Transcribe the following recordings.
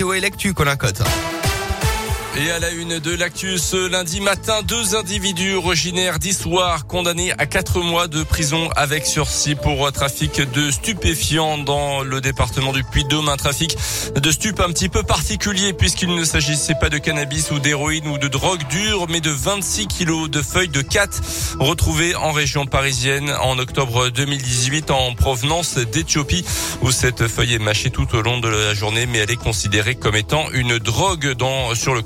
météo et l'actu, Colin Cotte. Et à la une de l'actu ce lundi matin, deux individus originaires d'Issoire condamnés à quatre mois de prison avec sursis pour trafic de stupéfiants dans le département du Puy-de-Dôme. Un trafic de stupes un petit peu particulier puisqu'il ne s'agissait pas de cannabis ou d'héroïne ou de drogue dure, mais de 26 kilos de feuilles de 4 retrouvées en région parisienne en octobre 2018 en provenance d'Éthiopie où cette feuille est mâchée tout au long de la journée, mais elle est considérée comme étant une drogue dans, sur le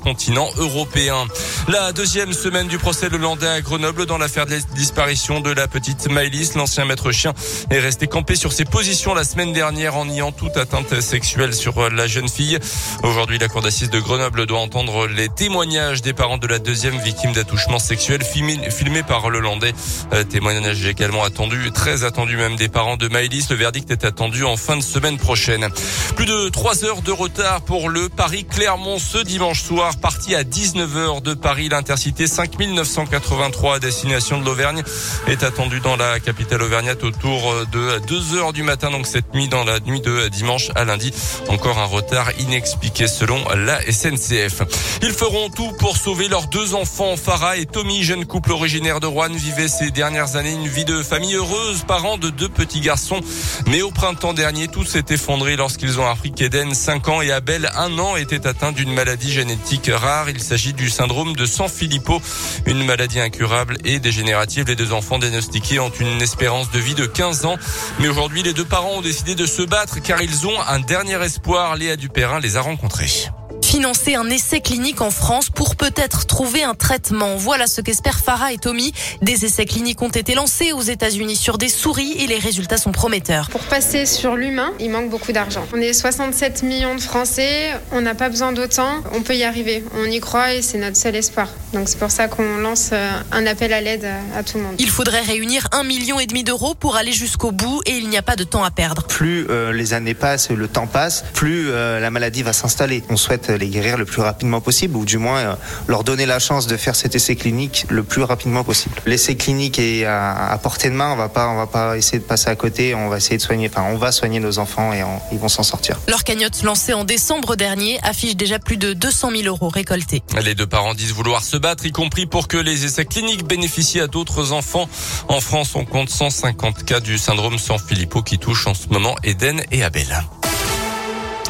La deuxième semaine du procès de Landais à Grenoble dans l'affaire de la disparition de la petite Maëlys. L'ancien maître chien est resté campé sur ses positions la semaine dernière en niant toute atteinte sexuelle sur la jeune fille. Aujourd'hui, la cour d'assises de Grenoble doit entendre les témoignages des parents de la deuxième victime d'attouchement sexuel filmé par le Landais. Euh, témoignage également attendu, très attendu même des parents de Maëlys. Le verdict est attendu en fin de semaine prochaine. Plus de trois heures de retard pour le Paris-Clermont ce dimanche soir parti à 19h de Paris. L'intercité 5983 à destination de l'Auvergne est attendue dans la capitale auvergnate autour de 2h du matin, donc cette nuit dans la nuit de dimanche à lundi. Encore un retard inexpliqué selon la SNCF. Ils feront tout pour sauver leurs deux enfants. Farah et Tommy, jeune couple originaire de Rouen, vivaient ces dernières années une vie de famille heureuse, parents de deux petits garçons. Mais au printemps dernier, tout s'est effondré lorsqu'ils ont appris qu'Eden, 5 ans, et Abel, 1 an, étaient atteints d'une maladie génétique Il s'agit du syndrome de Sanfilippo, une maladie incurable et dégénérative. Les deux enfants diagnostiqués ont une espérance de vie de 15 ans. Mais aujourd'hui, les deux parents ont décidé de se battre car ils ont un dernier espoir. Léa Dupérin les a rencontrés financer un essai clinique en France pour peut-être trouver un traitement. Voilà ce qu'espèrent Farah et Tommy. Des essais cliniques ont été lancés aux États-Unis sur des souris et les résultats sont prometteurs. Pour passer sur l'humain, il manque beaucoup d'argent. On est 67 millions de Français, on n'a pas besoin d'autant, on peut y arriver. On y croit et c'est notre seul espoir. Donc c'est pour ça qu'on lance euh, un appel à l'aide à tout le monde. Il faudrait réunir un million et demi d'euros pour aller jusqu'au bout et il n'y a pas de temps à perdre. Plus euh, les années passent, le temps passe, plus euh, la maladie va s'installer. On souhaite les guérir le plus rapidement possible, ou du moins euh, leur donner la chance de faire cet essai clinique le plus rapidement possible. L'essai clinique est à, portée de main, on va pas, on va pas essayer de passer à côté, on va essayer de soigner, enfin on va soigner nos enfants et ils vont s'en sortir. Leur cagnotte lancée en décembre dernier affiche déjà plus de 200 000 euros récoltés. Les deux parents disent vouloir se battre, y compris pour que les essais cliniques bénéficient à d'autres enfants. En France, on compte 150 cas du syndrome Sanfilippo qui touche en ce moment Eden et Abel.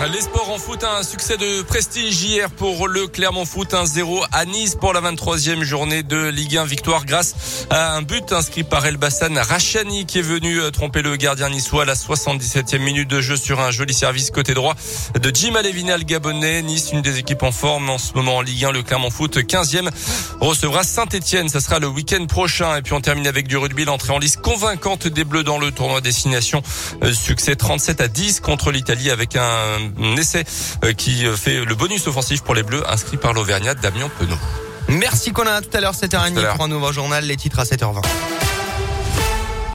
Les sports en foot, un succès de prestige hier pour le Clermont Foot 1-0 à Nice pour la 23e journée de Ligue 1 victoire grâce à un but inscrit par Elbassan Rachani qui est venu euh, tromper le gardien niçois à la 77e minute de jeu sur un joli service côté droit de Jim Alevinal Gabonais. Nice, une des équipes en forme en ce moment en Ligue 1, le Clermont Foot 15e recevra Saint-Etienne. Ça sera le week-end prochain. Et puis on termine avec du rugby, l'entrée en lice convaincante des Bleus dans le tournoi destination. Euh, succès 37 à 10 contre l'Italie avec un un essai euh, qui euh, fait le bonus offensif pour les Bleus inscrit par l'Auvergnat Damien Penaud. Merci Colin, à tout à l'heure 7h30 pour un nouveau journal, les titres à 7h20.